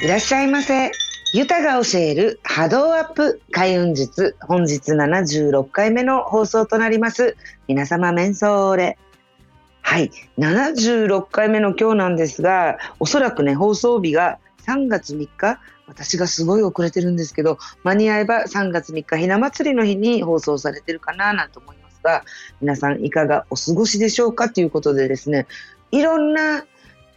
いらっしゃいませ。ユタが教える波動アップ開運術。本日76回目の放送となります。皆様、メンソーレ。はい。76回目の今日なんですが、おそらくね、放送日が3月3日、私がすごい遅れてるんですけど、間に合えば3月3日ひな祭りの日に放送されてるかななんて思いますが、皆さんいかがお過ごしでしょうか？ということでですね、いろんな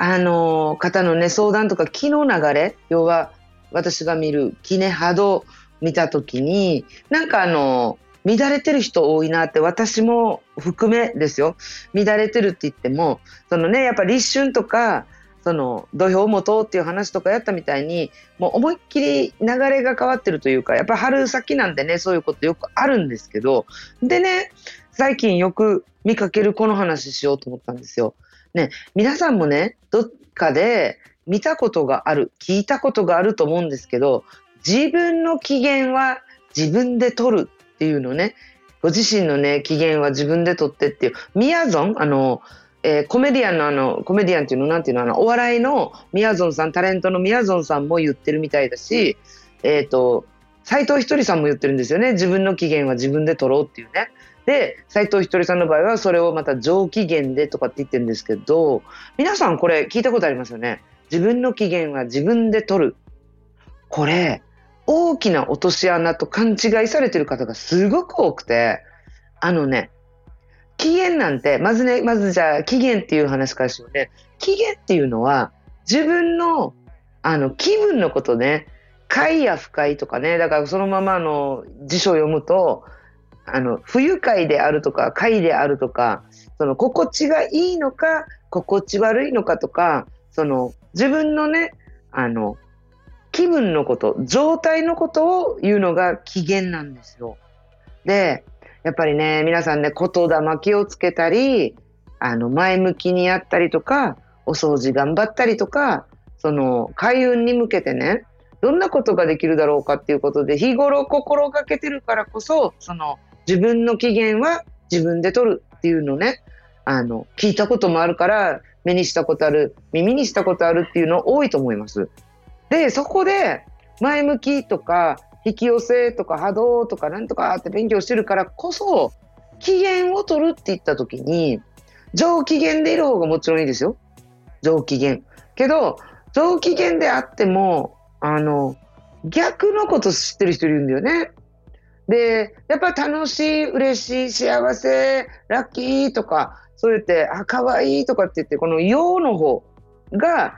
あの方のね相談とか気の流れ要は私が見る気ね波動見た時になんかあの乱れてる人多いなって私も含めですよ乱れてるって言ってもそのねやっぱ立春とかその土俵元っていう話とかやったみたいにもう思いっきり流れが変わってるというかやっぱ春先なんでねそういうことよくあるんですけどでね最近よく見かけるこの話しようと思ったんですよ。ね、皆さんもね、どっかで見たことがある、聞いたことがあると思うんですけど、自分の機嫌は自分で取るっていうのね、ご自身のね、機嫌は自分で取ってっていう、みやぞん、あの、えー、コメディアンのあの、コメディアンっていうの、なんていうの、あの、お笑いのみやぞんさん、タレントのみやぞんさんも言ってるみたいだし、えっ、ー、と、斎藤ひとりさんも言ってるんですよね。自分の機嫌は自分で取ろうっていうね。で斎藤ひとりさんの場合はそれをまた上機嫌でとかって言ってるんですけど皆さんこれ聞いたことありますよね。自分の機嫌は自分で取る。これ大きな落とし穴と勘違いされてる方がすごく多くてあのね機嫌なんてまずねまずじゃあ機嫌っていう話からしようね。機嫌っていうのは自分のあの気分のことね。快や不快とかね。だからそのままの辞書を読むとあの不愉快であるとか快であるとかその心地がいいのか心地悪いのかとかその自分のねあの気分のこと状態のことを言うのが機嫌なんですよ。でやっぱりね皆さんね言霊気をつけたりあの前向きにやったりとかお掃除頑張ったりとかその開運に向けてねどんなことができるだろうかっていうことで日頃心がけてるからこそその自分の機嫌は自分で取るっていうのね、あの、聞いたこともあるから、目にしたことある、耳にしたことあるっていうの多いと思います。で、そこで、前向きとか、引き寄せとか波動とかなんとかって勉強してるからこそ、機嫌を取るって言った時に、上機嫌でいる方がもちろんいいですよ。上機嫌。けど、上機嫌であっても、あの、逆のこと知ってる人いるんだよね。で、やっぱ楽しい、嬉しい、幸せ、ラッキーとか、そう言って、あ、可愛いとかって言って、この陽の方が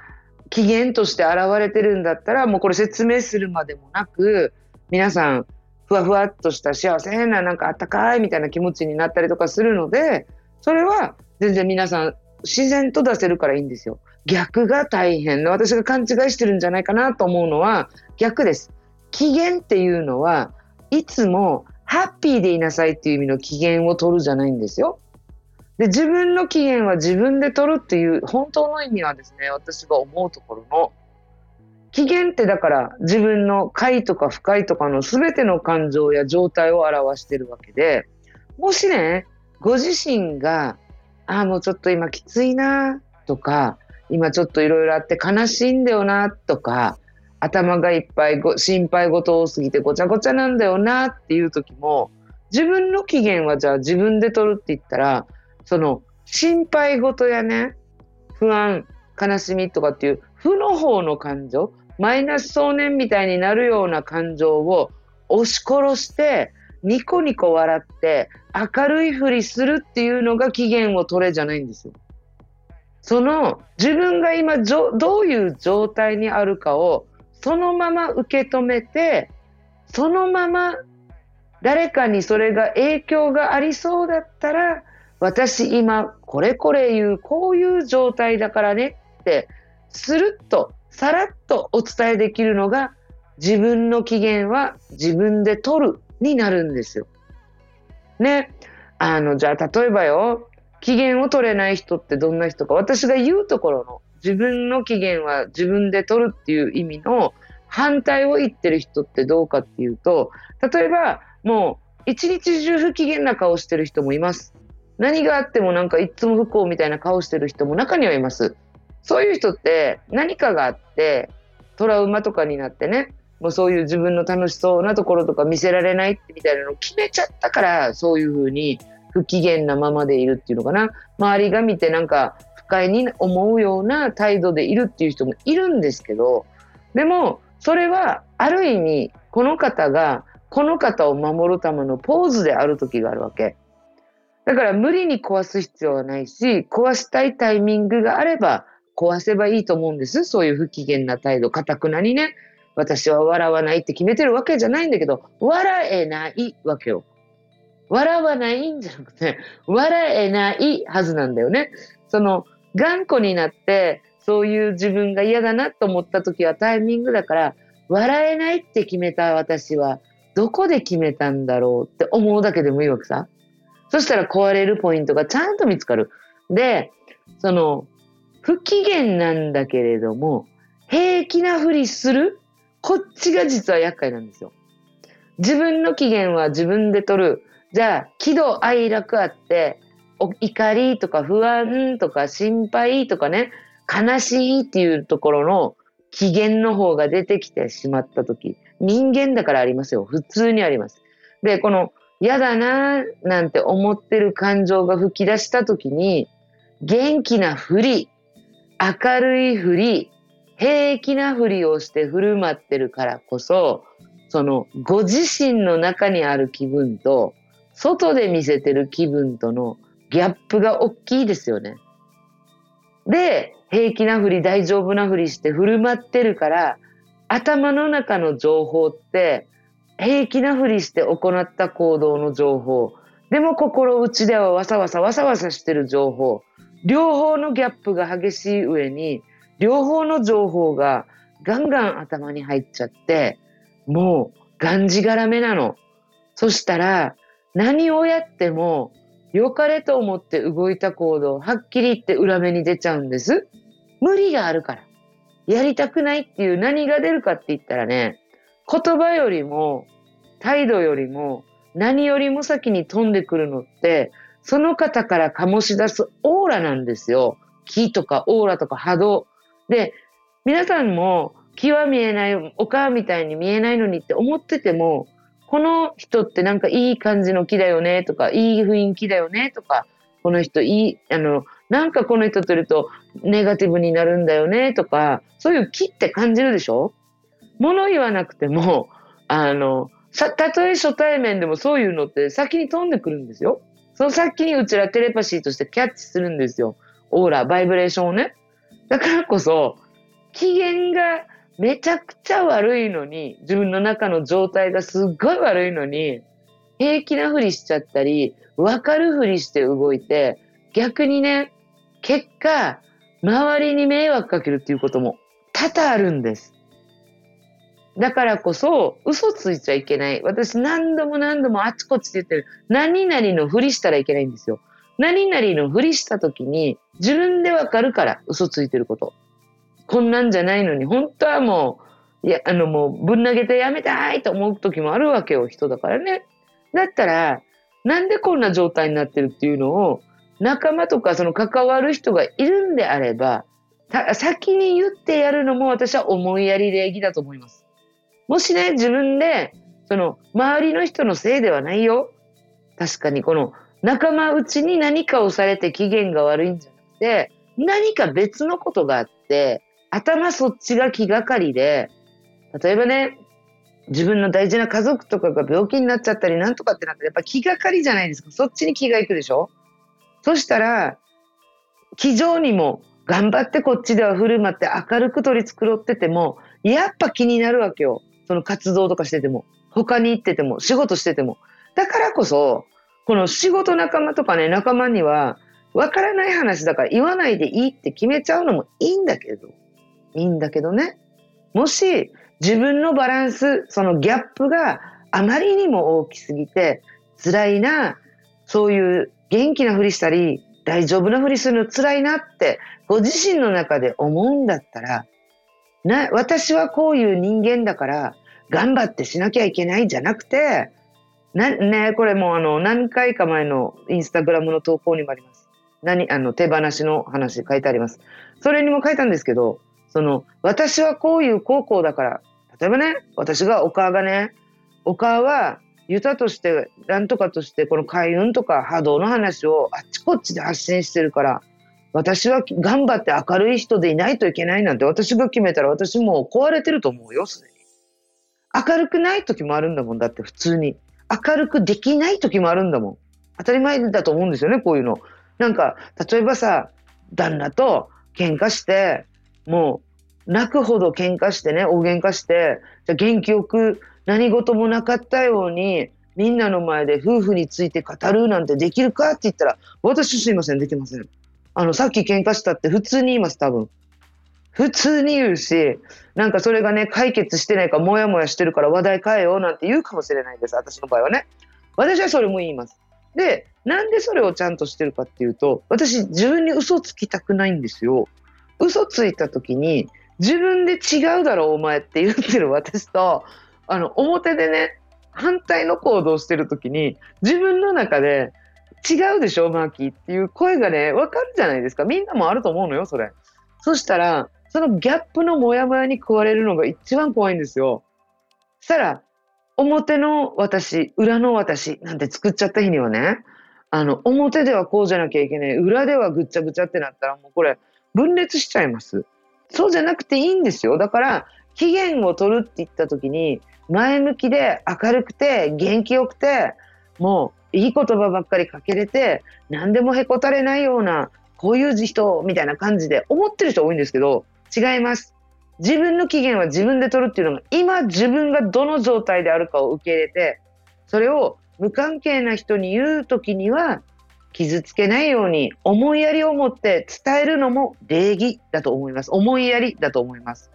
機嫌として現れてるんだったら、もうこれ説明するまでもなく、皆さん、ふわふわっとした幸せな、なんかあったかいみたいな気持ちになったりとかするので、それは全然皆さん自然と出せるからいいんですよ。逆が大変私が勘違いしてるんじゃないかなと思うのは逆です。機嫌っていうのはいつもハッピーでいなさいっていう意味の機嫌を取るじゃないんですよ。で、自分の機嫌は自分で取るっていう本当の意味はですね、私が思うところの、機嫌ってだから自分の快とか不快とかの全ての感情や状態を表してるわけで、もしね、ご自身が、ああ、もうちょっと今きついなとか、今ちょっといろいろあって悲しいんだよなとか、頭がいっぱいご心配事多すぎてごちゃごちゃなんだよなっていう時も自分の機嫌はじゃあ自分で取るって言ったらその心配事やね不安悲しみとかっていう負の方の感情マイナス少年みたいになるような感情を押し殺してニコニコ笑って明るいふりするっていうのが機嫌を取れじゃないんですよ。その自分が今どういう状態にあるかをそのまま受け止めて、そのまま誰かにそれが影響がありそうだったら、私今これこれ言う、こういう状態だからねって、スルッと、さらっとお伝えできるのが、自分の機嫌は自分で取るになるんですよ。ね。あの、じゃあ例えばよ、機嫌を取れない人ってどんな人か、私が言うところの自分の機嫌は自分で取るっていう意味の反対を言ってる人ってどうかっていうと、例えばもう一日中不機嫌な顔してる人もいます。何があってもなんかいつも不幸みたいな顔してる人も中にはいます。そういう人って何かがあってトラウマとかになってね、もうそういう自分の楽しそうなところとか見せられないってみたいなのを決めちゃったから、そういうふうに不機嫌なままでいるっていうのかな。周りが見てなんか不快に思うような態度でいるっていう人もいるんですけど、でも、それはある意味、この方が、この方を守るためのポーズである時があるわけ。だから無理に壊す必要はないし、壊したいタイミングがあれば壊せばいいと思うんです。そういう不機嫌な態度、かたくなにね、私は笑わないって決めてるわけじゃないんだけど、笑えないわけよ。笑わないんじゃなくて、笑えないはずなんだよね。その、頑固になって、そういう自分が嫌だなと思った時はタイミングだから、笑えないって決めた私は、どこで決めたんだろうって思うだけでもいいわけさ。そしたら壊れるポイントがちゃんと見つかる。で、その、不機嫌なんだけれども、平気なふりするこっちが実は厄介なんですよ。自分の機嫌は自分で取る。じゃあ、喜怒哀楽あって、怒りとか不安とか心配とかね、悲しいっていうところの機嫌の方が出てきてしまった時、人間だからありますよ。普通にあります。で、この嫌だななんて思ってる感情が吹き出した時に、元気なふり、明るいふり、平気なふりをして振る舞ってるからこそ、そのご自身の中にある気分と、外で見せてる気分とのギャップが大きいですよね。で、平気なふり、大丈夫なふりして振る舞ってるから、頭の中の情報って、平気なふりして行った行動の情報、でも心内ではわさわさわさわさしてる情報、両方のギャップが激しい上に、両方の情報がガンガン頭に入っちゃって、もうがんじがらめなの。そしたら、何をやっても、良かれと思って動いた行動、はっきり言って裏目に出ちゃうんです。無理があるから。やりたくないっていう何が出るかって言ったらね、言葉よりも、態度よりも、何よりも先に飛んでくるのって、その方から醸し出すオーラなんですよ。気とかオーラとか波動。で、皆さんも気は見えない、お母みたいに見えないのにって思ってても、この人ってなんかいい感じの木だよねとか、いい雰囲気だよねとか、この人いい、あの、なんかこの人といるとネガティブになるんだよねとか、そういう木って感じるでしょ？物言わなくても、あの、さ、たとえ初対面でもそういうのって先に飛んでくるんですよ。その先にうちらテレパシーとしてキャッチするんですよ。オーラ、バイブレーションをね。だからこそ、機嫌がめちゃくちゃ悪いのに、自分の中の状態がすっごい悪いのに、平気なふりしちゃったり、わかるふりして動いて、逆にね、結果、周りに迷惑かけるっていうことも多々あるんです。だからこそ、嘘ついちゃいけない。私何度も何度もあちこちで言ってる。何々のふりしたらいけないんですよ。何々のふりした時に、自分でわかるから嘘ついてること。こんなんじゃないのに、本当はもう、いや、あのもうぶん投げてやめたいと思う時もあるわけよ、人だからね。だったら、なんでこんな状態になってるっていうのを、仲間とかその関わる人がいるんであれば、先に言ってやるのも私は思いやり礼儀だと思います。もしね、自分で、その、周りの人のせいではないよ。確かにこの、仲間内に何かをされて機嫌が悪いんじゃなくて、何か別のことがあって、頭そっちが気がかりで、例えばね、自分の大事な家族とかが病気になっちゃったりなんとかってなったらやっぱ気がかりじゃないですか。そっちに気がいくでしょ？そしたら、気丈にも頑張ってこっちでは振る舞って明るく取り繕ってても、やっぱ気になるわけよ。その活動とかしてても、他に行ってても、仕事してても。だからこそ、この仕事仲間とかね、仲間には、わからない話だから言わないでいいって決めちゃうのもいいんだけど、いいんだけどね。もし自分のバランス、そのギャップがあまりにも大きすぎて、辛いな、そういう元気なふりしたり、大丈夫なふりするの辛いなって、ご自身の中で思うんだったら、な、私はこういう人間だから、頑張ってしなきゃいけないじゃなくて、な、ね、これもあの、何回か前のインスタグラムの投稿にもあります。何、あの、手放しの話書いてあります。それにも書いたんですけど、その、私はこういう高校だから、例えばね、私が、お母がね、お母は、ユタとして、なんとかとして、この開運とか波動の話をあっちこっちで発信してるから、私は頑張って明るい人でいないといけないなんて私が決めたら私もう壊れてると思うよ、すでに。明るくない時もあるんだもん、だって普通に。明るくできない時もあるんだもん。当たり前だと思うんですよね、こういうの。なんか、例えばさ、旦那と喧嘩して、もう、泣くほど喧嘩してね、大喧嘩して、じゃ元気よく何事もなかったように、みんなの前で夫婦について語るなんてできるかって言ったら、私すいません、できません。あの、さっき喧嘩したって普通に言います、多分。普通に言うし、なんかそれがね、解決してないか、もやもやしてるから話題変えようなんて言うかもしれないんです、私の場合はね。私はそれも言います。で、なんでそれをちゃんとしてるかっていうと、私自分に嘘つきたくないんですよ。嘘ついた時に、自分で違うだろ、お前って言ってる私と、あの、表でね、反対の行動してる時に、自分の中で、違うでしょ、マーキーっていう声がね、わかるじゃないですか。みんなもあると思うのよ、それ。そしたら、そのギャップのモヤモヤに食われるのが一番怖いんですよそ。したら、表の私、裏の私なんて作っちゃった日にはね、あの、表ではこうじゃなきゃいけない、裏ではぐっちゃぐちゃってなったらもうこれ分裂しちゃいます。そうじゃなくていいんですよ。だから、期限を取るって言った時に、前向きで明るくて元気よくて、もういい言葉ばっかりかけれて、何でもへこたれないような、こういう人みたいな感じで思ってる人多いんですけど、違います。自分の機嫌は自分で取るっていうのが、今自分がどの状態であるかを受け入れて、それを無関係な人に言う時には、傷つけないように思いやりを持って伝えるのも礼儀だと思います。思いやりだと思います。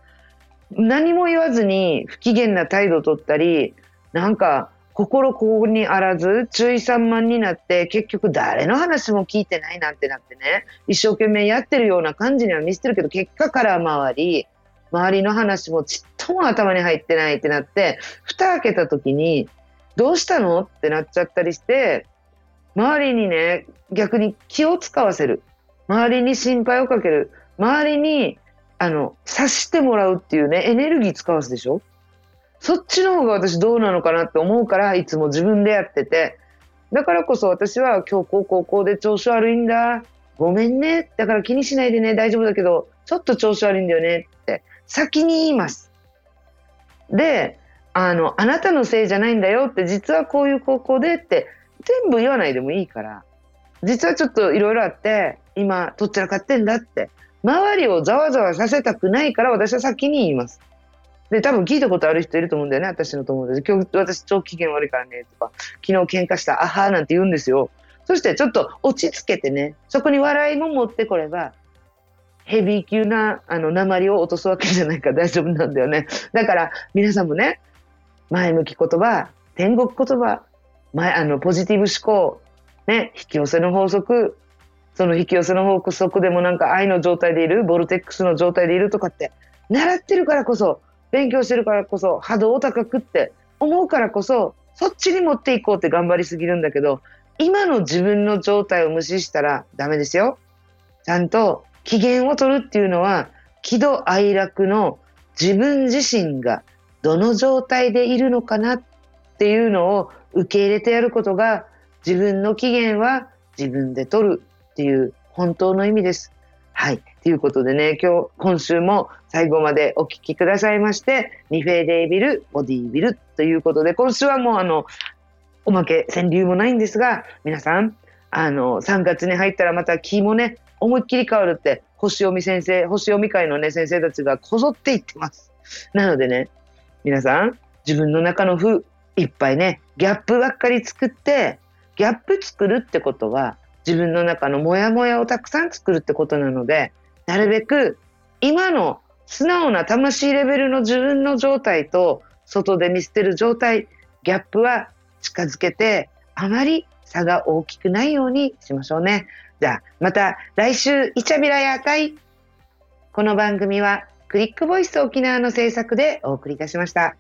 何も言わずに不機嫌な態度を取ったり、なんか心ここにあらず、注意散漫になって、結局誰の話も聞いてないなんてなってね、一生懸命やってるような感じには見せてるけど、結果から回り、周りの話もちっとも頭に入ってないってなって、蓋開けた時に、どうしたの？ってなっちゃったりして、周りにね、逆に気を使わせる。周りに心配をかける。周りに、あの、察してもらうっていうね、エネルギー使わすでしょそっちの方が私どうなのかなって思うから、いつも自分でやってて。だからこそ私は今日こうこうこうで調子悪いんだ。ごめんね。だから気にしないでね。大丈夫だけど、ちょっと調子悪いんだよねって先に言います。で、あの、あなたのせいじゃないんだよって、実はこういう高校でって全部言わないでもいいから、実はちょっといろいろあって、今、どっちらかってんだって、周りをざわざわさせたくないから私は先に言います。で、多分聞いたことある人いると思うんだよね、私の友達。今日私超機嫌悪いからね、とか、昨日喧嘩した、あはーなんて言うんですよ。そしてちょっと落ち着けてね、そこに笑いも持ってこれば、ヘビー級な、あの、鉛を落とすわけじゃないから大丈夫なんだよね。だから、皆さんもね、前向き言葉、天国言葉、前、あの、ポジティブ思考、ね、引き寄せの法則、その引き寄せの法則でもなんか愛の状態でいる、ボルテックスの状態でいるとかって、習ってるからこそ、勉強してるからこそ波動を高くって思うからこそそっちに持っていこうって頑張りすぎるんだけど今の自分の状態を無視したらダメですよ。ちゃんと機嫌を取るっていうのは喜怒哀楽の自分自身がどの状態でいるのかなっていうのを受け入れてやることが自分の機嫌は自分で取るっていう本当の意味です。はい。ということでね、今日、今週も最後までお聞きくださいまして、ニフェーデービル、ボディービルということで、今週はもうあの、おまけ、川柳もないんですが、皆さん、あの、3月に入ったらまた気もね、思いっきり変わるって、星読み先生、星読み会のね、先生たちがこぞって言ってます。なのでね、皆さん、自分の中の負、いっぱいね、ギャップばっかり作って、ギャップ作るってことは、自分の中のモヤモヤをたくさん作るってことなので、なるべく今の素直な魂レベルの自分の状態と外で見捨てる状態、ギャップは近づけて、あまり差が大きくないようにしましょうね。じゃあ、また来週、イチャビラやかい。この番組はクリックボイス沖縄の制作でお送りいたしました。